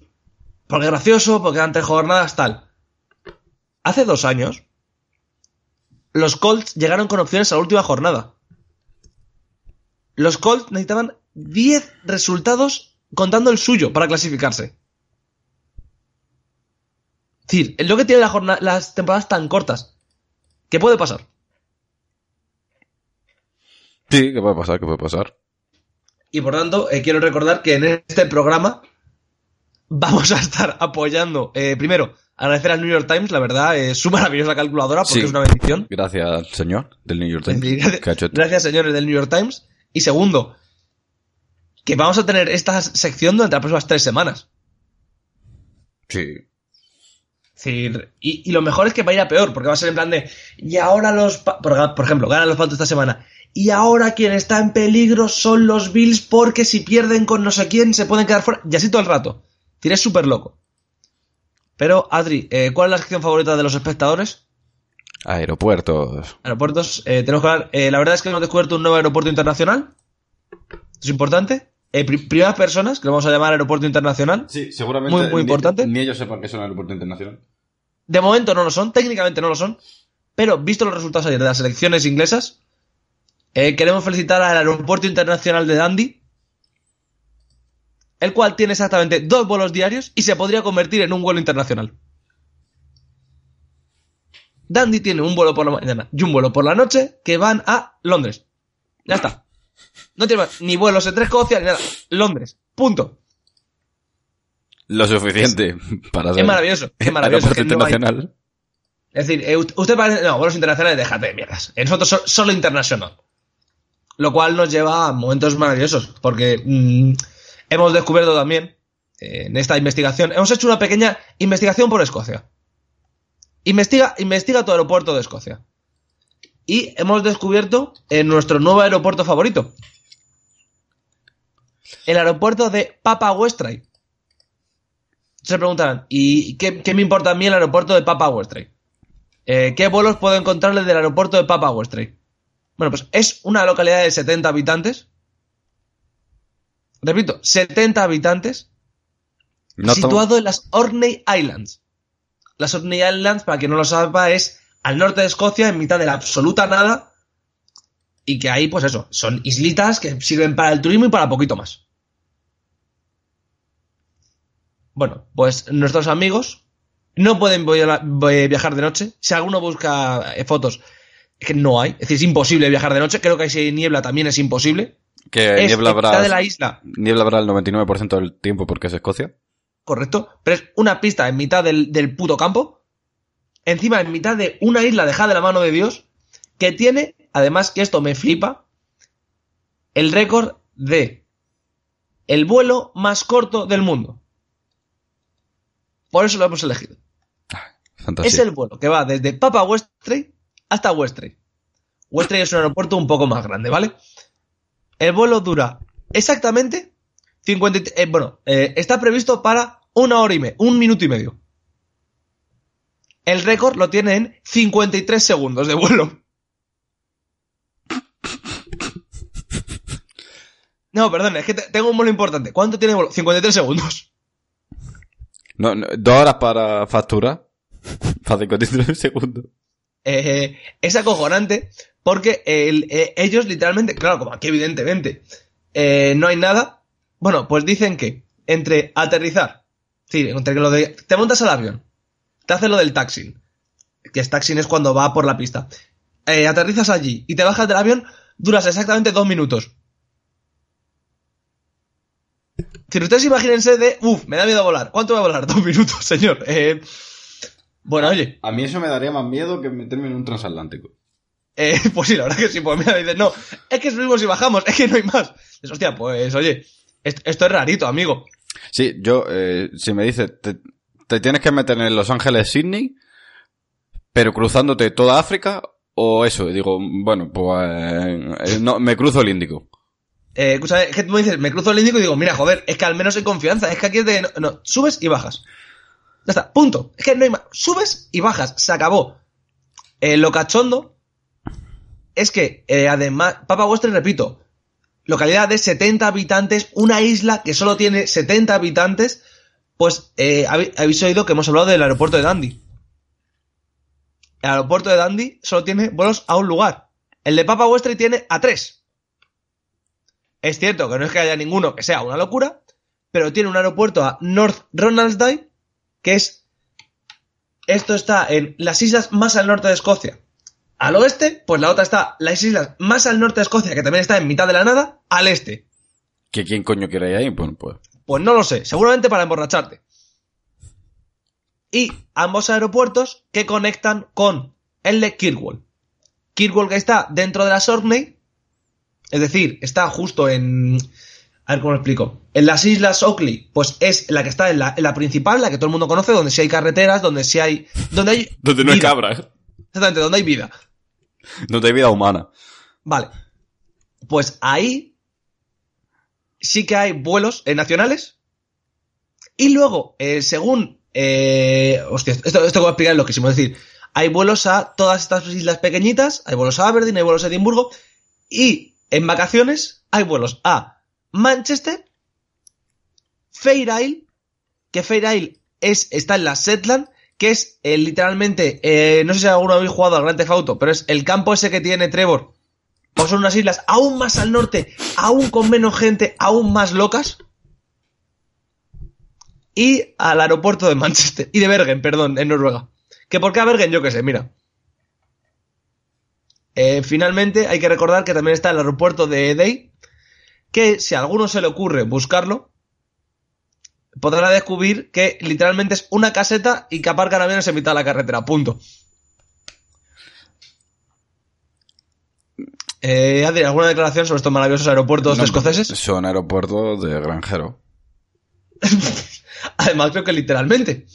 Porque es gracioso, porque antes jornadas tal. Hace dos años, los Colts llegaron con opciones a la última jornada. Los Colts necesitaban 10 resultados contando el suyo para clasificarse. Es decir, es lo que tiene la jornada- las temporadas tan cortas. ¿Qué puede pasar? Sí, ¿qué puede pasar? ¿Qué puede pasar? Y por tanto, eh, quiero recordar que en este programa vamos a estar apoyando, eh, primero, agradecer al New York Times, la verdad, es su maravillosa calculadora porque Sí. es una bendición. Gracias, señor, del New York Times. Gracias, señores del New York Times. Y segundo, que vamos a tener esta sección durante las próximas tres semanas. Sí. Es decir, y, y lo mejor es que va a ir a peor, porque va a ser en plan de, y ahora los, por, por ejemplo, ganan los Falcons esta semana, y ahora quien está en peligro son los Bills porque si pierden con no sé quién se pueden quedar fuera, y así todo el rato. Es súper loco. Pero, Adri, eh, ¿cuál es la sección favorita de los espectadores? Aeropuertos. Aeropuertos. Eh, tenemos que hablar. eh, la verdad es que hemos descubierto un nuevo aeropuerto internacional. Es importante. Eh, pri- primeras personas, que lo vamos a llamar aeropuerto internacional. Sí, seguramente. Muy, muy ni- importante. Ni, ellos sepan que es un aeropuerto internacional. De momento no lo son, técnicamente no lo son. Pero visto los resultados ayer de las elecciones inglesas, eh, queremos felicitar al aeropuerto internacional de Dundee. El cual tiene exactamente dos vuelos diarios y se podría convertir en un vuelo internacional. Dundee tiene un vuelo por la mañana y un vuelo por la noche que van a Londres. Ya está. No tiene más, ni vuelos entre Escocia ni nada. Londres. Punto. Lo suficiente para ser Es maravilloso. Es maravilloso. no internacional. Es decir, eh, usted parece. No, vuelos internacionales, déjate de mierdas. Eh, Nosotros so- solo internacional. Lo cual nos lleva a momentos maravillosos. Porque mm, hemos descubierto también, eh, en esta investigación, hemos hecho una pequeña investigación por Escocia. Investiga, investiga tu aeropuerto de Escocia. Y hemos descubierto en nuestro nuevo aeropuerto favorito. El aeropuerto de Papa Westray. Se preguntarán, ¿y qué, qué me importa a mí el aeropuerto de Papa Westray? Eh, ¿Qué vuelos puedo encontrarle del aeropuerto de Papa Westray? Bueno, pues es una localidad de 70 habitantes. Repito, 70 habitantes. No situado en las Orkney Islands. Las Orkney Islands, para quien no lo sepa, es al norte de Escocia, en mitad de la absoluta nada. Y que ahí, pues eso, son islitas que sirven para el turismo y para poquito más. Bueno, pues nuestros amigos no pueden via- vi- viajar de noche. Si alguno busca eh, fotos, es que no hay. Es decir, es imposible viajar de noche. Creo que si hay niebla también es imposible. Que es niebla habrá, de la isla. niebla habrá el 99% del tiempo porque es Escocia. correcto, pero es una pista en mitad del, del puto campo, encima en mitad de una isla dejada de la mano de Dios, que tiene, además que esto me flipa, el récord de el vuelo más corto del mundo. Por eso lo hemos elegido. Fantasía. Es el vuelo que va desde Papa Westray hasta Westray. Westray es un aeropuerto un poco más grande, ¿vale? El vuelo dura exactamente 50, y- eh, bueno, eh, está previsto para una hora y media, un minuto y medio. El récord lo tiene en 53 segundos de vuelo. No, perdón, es que te- tengo un vuelo importante. ¿Cuánto tiene el vuelo? 53 segundos. No, no, dos horas para facturar. <laughs> Para 53 segundos. Eh, es acojonante porque el- eh, ellos literalmente, claro, como aquí evidentemente eh, no hay nada, bueno, pues dicen que entre aterrizar, sí, entre que lo de, te montas al avión, te hace lo del taxing, que es taxing es cuando va por la pista, eh, aterrizas allí y te bajas del avión, duras exactamente dos minutos. Si ustedes imagínense de, uff, me da miedo volar. ¿Cuánto va a volar? <laughs> Dos minutos, señor. Eh, bueno, oye, A mí eso me daría más miedo que meterme en un transatlántico. Eh, <laughs> pues sí, la verdad que sí, pues mira, dices, no, es que subimos y bajamos, es que no hay más. Dices, hostia, pues oye, est- esto es rarito, amigo. Sí, yo, eh, si me dices, te, te tienes que meter en Los Ángeles, Sydney, pero cruzándote toda África, o eso, digo, bueno, pues eh, no, me cruzo el Índico. Eh, escucha, es que tú me dices, me cruzo el Índico y digo, mira, joder, es que al menos hay confianza, es que aquí es de, no, no, subes y bajas. Ya está, punto. Es que no hay más. Subes y bajas, se acabó. Eh, lo cachondo es que, eh, además, Papa Western, repito, localidad de 70 habitantes, una isla que solo tiene 70 habitantes, pues eh, habéis oído que hemos hablado del aeropuerto de Dundee. El aeropuerto de Dundee solo tiene vuelos a un lugar. El de Papa Westray tiene a tres. Es cierto que no es que haya ninguno que sea una locura, pero tiene un aeropuerto a North Ronaldsdale, que es... Esto está en las islas más al norte de Escocia. Al oeste, pues la otra está las islas más al norte de Escocia, que también está en mitad de la nada, al este. ¿Que quién coño quiere ir ahí? Bueno, pues. Pues no lo sé, seguramente para emborracharte. Y ambos aeropuertos que conectan con el de Kirkwall. Kirkwall que está dentro de la Orkney, es decir, está justo en... A ver cómo lo explico. En las islas Oakley, pues es la que está en la, en la principal, la que todo el mundo conoce, donde sí hay carreteras, donde sí hay. Donde hay. <laughs> Donde no hay cabras. Exactamente, donde hay vida. <laughs> Donde hay vida humana. Vale. Pues ahí sí que hay vuelos eh, nacionales. Y luego, eh, según. Eh, hostia, esto, esto que voy a explicar es loquísimo. Es decir, hay vuelos a todas estas islas pequeñitas, hay vuelos a Aberdeen, hay vuelos a Edimburgo. Y en vacaciones hay vuelos a Manchester, Fair Isle, que Fair Isle es, está en la Setland, que es eh, literalmente, eh, no sé si alguno habéis jugado al Grand Theft Auto, pero es el campo ese que tiene Trevor. O son unas islas aún más al norte, aún con menos gente, aún más locas. Y al aeropuerto de Manchester, y de Bergen, perdón, en Noruega. Que por qué a Bergen, yo qué sé, mira. Eh, finalmente, hay que recordar que también está el aeropuerto de Edey, que si a alguno se le ocurre buscarlo, podrá descubrir que literalmente es una caseta y que aparcan aviones en mitad de la carretera. Punto. Eh, Adri, ¿alguna declaración sobre estos maravillosos aeropuertos No, escoceses? Son aeropuertos de granjero. <laughs> Además, creo que literalmente.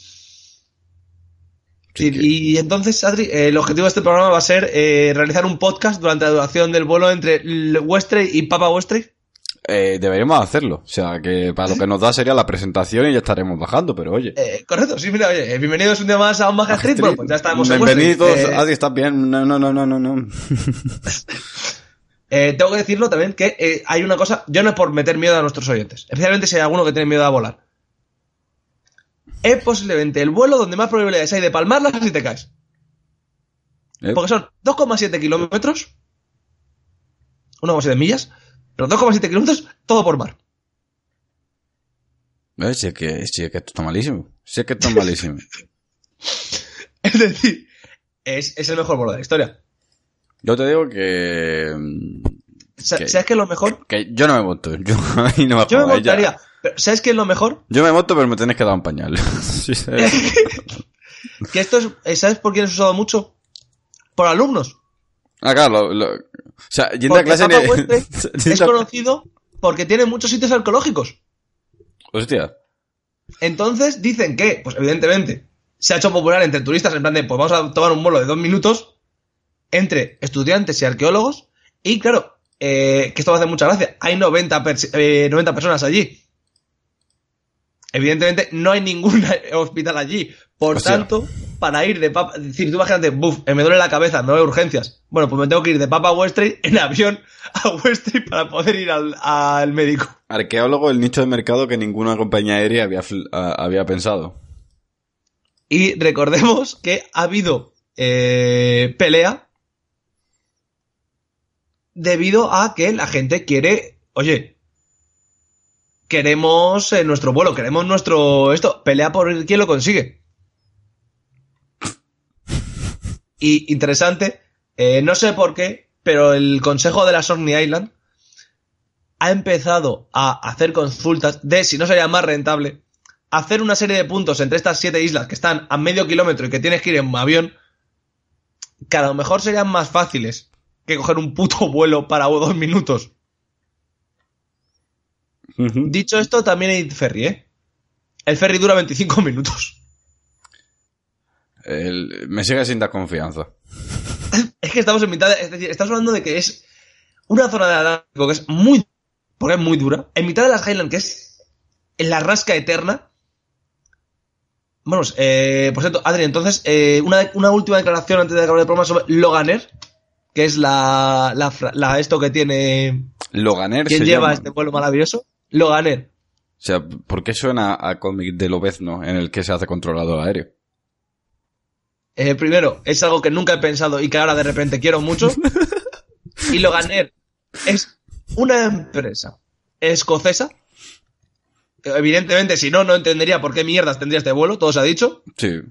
Sí y, que- y entonces, Adri, eh, el objetivo de este programa va a ser eh, realizar un podcast durante la duración del vuelo entre Westray y Papa Westray. Eh, deberíamos hacerlo. O sea, que para lo que nos da sería la presentación y ya estaremos bajando, pero oye. Eh, correcto, sí, mira, oye, bienvenidos un día más a un Baja Street. Bueno, pues ya estamos en Bienvenidos. Eh, Adi, ¿estás bien? No, no, no, no, no. no. <laughs> Eh, tengo que decirlo también que eh, hay una cosa, yo no es por meter miedo a nuestros oyentes, especialmente si hay alguno que tiene miedo a volar. Es posiblemente el vuelo donde más probabilidades hay de palmarlas si te caes. ¿Eh? Porque son 2,7 kilómetros, 1,7 millas, pero 2,7 kilómetros, todo por mar. Eh, Si es que, si es que esto está malísimo. Si es que esto es malísimo. <laughs> Es decir, es, es el mejor vuelo de la historia. Yo te digo que. Sa- Que- ¿Sabes qué es lo mejor? Que yo no me monto. <laughs> Yo ahí no me Yo me jodáis, ya. montaría. Pero ¿Sabes qué es lo mejor? Yo me monto, pero me tenés que dar un pañal. <laughs> Sí, sí. Que esto es, ¿sabes por quién es usado mucho? Por alumnos. Ah, claro, lo, lo- o sea, yendo a clase <laughs> es conocido porque tiene muchos sitios arqueológicos. Hostia. Entonces dicen que, pues evidentemente, se ha hecho popular entre turistas en plan de, pues vamos a tomar un vuelo de dos minutos entre estudiantes y arqueólogos. Y claro, eh, que esto va a hacer mucha gracia, hay 90, pers- eh, 90 personas allí. Evidentemente no hay ningún <laughs> hospital allí. Por tanto, para ir de Papa... Es decir, tú imagínate, buf, me duele la cabeza, no hay urgencias. Bueno, pues me tengo que ir de Papa Westray en <laughs> avión a Westray para poder ir al, al médico. Arqueólogo, el nicho de mercado que ninguna compañía aérea había, había pensado. Y recordemos que ha habido eh, pelea debido a que la gente quiere, oye, queremos eh, nuestro vuelo, queremos nuestro esto, pelea por quién lo consigue. Y interesante, eh, no sé por qué, pero el Consejo de la Orkney Island ha empezado a hacer consultas de si no sería más rentable hacer una serie de puntos entre estas siete islas que están a medio kilómetro y que tienes que ir en avión, que a lo mejor serían más fáciles que coger un puto vuelo para dos minutos. Dicho esto, también hay ferry, ¿eh? El ferry dura 25 <laughs> minutos. El- me sigue sin dar confianza. Es que estamos en mitad de... Es decir, estamos hablando de que es una zona del Atlántico que es muy... Porque es muy dura. En mitad de las Highlands, que es en la rasca eterna. Vamos, eh, por cierto, Adri, entonces, eh, una, una última declaración antes de acabar el programa sobre Loganer, que es la, la, esto que tiene... Loganer ¿Quién lleva llama. este vuelo maravilloso? Loganer. O sea, ¿por qué suena a cómic de Lobezno en el que se hace controlador aéreo? Eh, primero, es algo que nunca he pensado y que ahora de repente quiero mucho. <laughs> Y Loganer es una empresa escocesa. Evidentemente, si no, no entendería por qué mierdas tendría este vuelo, todo se ha dicho. Sí.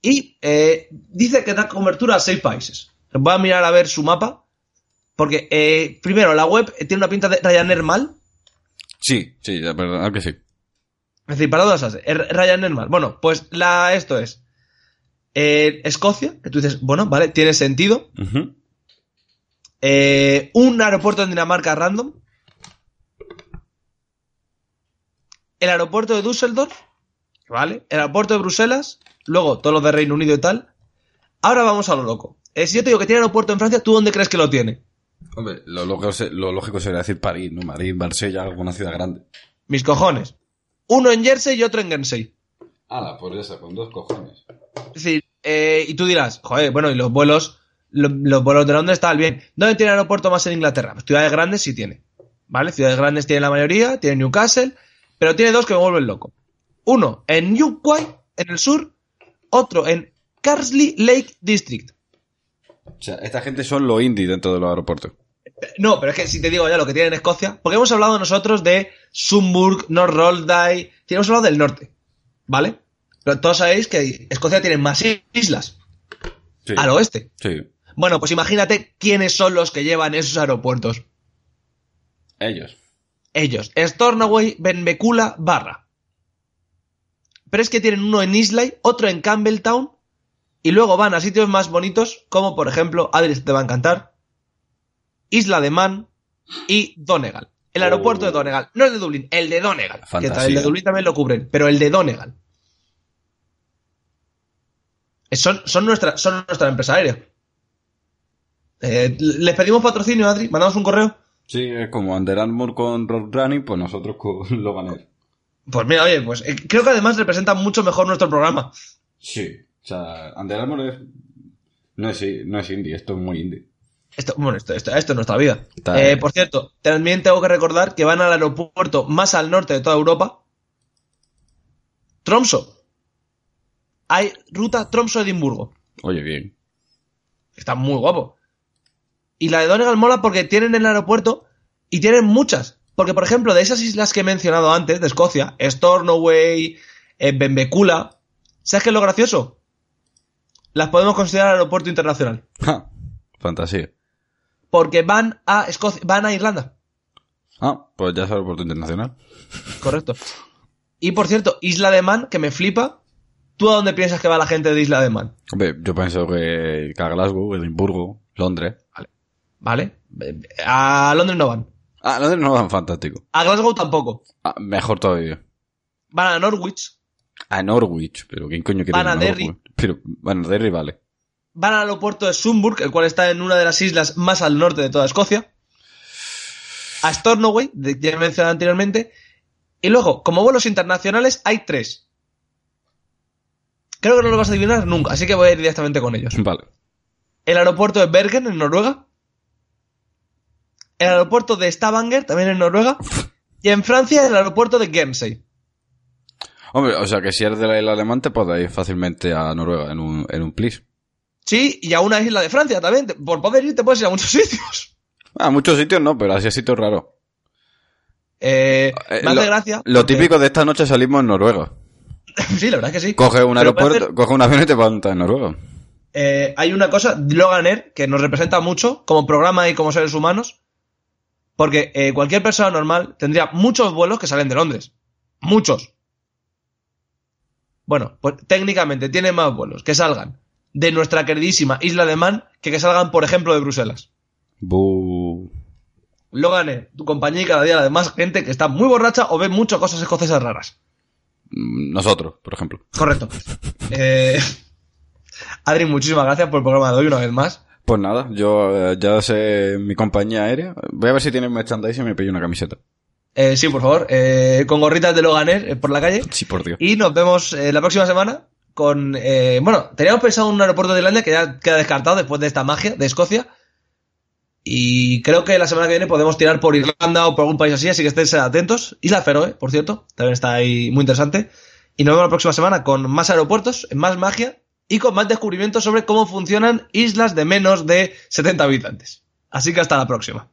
Y eh, dice que da cobertura a seis países. Voy a mirar a ver su mapa. Porque, eh, primero, la web tiene una pinta de Ryanair mal. Sí, sí, la verdad que sí. Es decir, para todas las es Ryanair mal. Bueno, pues la, esto es eh, Escocia, que tú dices, bueno, vale, tiene sentido. Eh, un aeropuerto en Dinamarca random. el aeropuerto de Düsseldorf, ¿vale? El aeropuerto de Bruselas, luego todos los de Reino Unido y tal. Ahora vamos a lo loco. Eh, si yo te digo que tiene aeropuerto en Francia, ¿tú dónde crees que lo tiene? Hombre, lo lógico, se- lo lógico sería decir París, ¿no? Madrid, Marsella, alguna ciudad grande. Mis cojones. Uno en Jersey y otro en Guernsey. Ala, por eso, con dos cojones. Es decir, eh, y tú dirás, joder, bueno, y los vuelos, lo- los, vuelos de Londres estaban bien. ¿Dónde tiene aeropuerto más en Inglaterra? Pues ciudades grandes sí tiene. ¿Vale? Ciudades grandes tiene la mayoría, tiene Newcastle, pero tiene dos que me vuelven loco. Uno en Newquay, en el sur, otro en Carsley Lake District. O sea, esta gente son los indie dentro de los aeropuertos. No, pero es que si te digo ya lo que tiene en Escocia, porque hemos hablado nosotros de Sumburg, North Roldai, hemos hablado del norte, ¿vale? Pero todos sabéis que Escocia tiene más islas Sí. al oeste. Sí. Bueno, pues imagínate quiénes son los que llevan esos aeropuertos. Ellos. Ellos, Stornoway, Benbecula, Barra. Pero es que tienen uno en Islay, otro en Campbelltown, y luego van a sitios más bonitos, como por ejemplo, Adri te va a encantar, Isla de Man y Donegal. El Oh. aeropuerto de Donegal, no el de Dublín, el de Donegal. Que el de Dublín también lo cubren, pero el de Donegal. Eh, Son, son, nuestra, son nuestra empresa aérea. Eh, les pedimos patrocinio, Adri, mandamos un correo. Sí, es como Under Armour con Roadrunning, pues nosotros con <laughs> Logan Air. Pues mira, oye, pues eh, creo que además representa mucho mejor nuestro programa. Sí. O sea, Under Armour es... No es, no es indie, esto es muy indie. Esto, bueno, esto, esto, esto es nuestra vida. Eh, por cierto, también tengo que recordar que van al aeropuerto más al norte de toda Europa. Tromso. Hay ruta Tromso-Edimburgo. Oye, bien. Está muy guapo. Y la de Donegal mola porque tienen el aeropuerto y tienen muchas. Porque, por ejemplo, de esas islas que he mencionado antes, de Escocia, Stornoway, eh, Benbecula, ¿sabes qué es lo gracioso? Las podemos considerar aeropuerto internacional. Ja, fantasía. Porque van a Escocia, van a Irlanda. Ah, pues ya es aeropuerto internacional. Correcto. Y por cierto, Isla de Man, que me flipa. ¿Tú a dónde piensas que va la gente de Isla de Man? Hombre, yo pienso que, que a Glasgow, Edimburgo, Londres. ¿Vale? Eh, A Londres no van. Ah, Londres no van fantástico. A Glasgow tampoco. Ah, mejor todavía. Van a Norwich. A Norwich, pero ¿quién coño quiere Van a? Derry. Pero, bueno, Derry vale. Van al aeropuerto de Sumburg, el cual está en una de las islas más al norte de toda Escocia. A Stornoway, ya he mencionado anteriormente. Y luego, como vuelos internacionales, hay tres. Creo que no lo vas a adivinar nunca, así que voy a ir directamente con ellos. Vale. el aeropuerto de Bergen, en Noruega, el aeropuerto de Stavanger, también en Noruega, y en Francia el aeropuerto de Guernsey. Hombre, o sea que si eres de la isla alemán te puedes ir fácilmente a Noruega en un, en un plis. Sí, y a una isla de Francia también. Por poder ir te puedes ir a muchos <laughs> sitios. A muchos sitios no, pero así a sitios raros. Eh, Eh, hace lo, gracia. Lo porque- típico de esta noche salimos en Noruega. <laughs> sí, la verdad es que sí. Coge un aeropuerto, coge un avión y te vas en Noruega. Eh, hay una cosa, Logan Air, que nos representa mucho como programa y como seres humanos, porque eh, cualquier persona normal tendría muchos vuelos que salen de Londres. Muchos. Bueno, pues técnicamente tiene más vuelos que salgan de nuestra queridísima Isla de Man que que salgan, por ejemplo, de Bruselas. Bu... Logan tu compañía y cada día la demás gente que está muy borracha o ve muchas cosas escocesas raras. Mm, Nosotros, por ejemplo. Correcto. <laughs> Eh, Adri, muchísimas gracias por el programa de hoy una vez más. Pues nada, yo eh, ya sé mi compañía aérea. Voy a ver si tienen merchandising y me pillo una camiseta. Eh, sí, por favor, eh, con gorritas de Logan Air eh, por la calle. Sí, por Dios. Y nos vemos eh, la próxima semana con... eh, bueno, teníamos pensado en un aeropuerto de Irlanda que ya queda descartado después de esta magia de Escocia. Y creo que la semana que viene podemos tirar por Irlanda o por algún país así, así que estéis atentos. Isla Feroe, por cierto, también está ahí muy interesante. Y nos vemos la próxima semana con más aeropuertos, más magia y con más descubrimientos sobre cómo funcionan islas de menos de 70 habitantes. Así que hasta la próxima.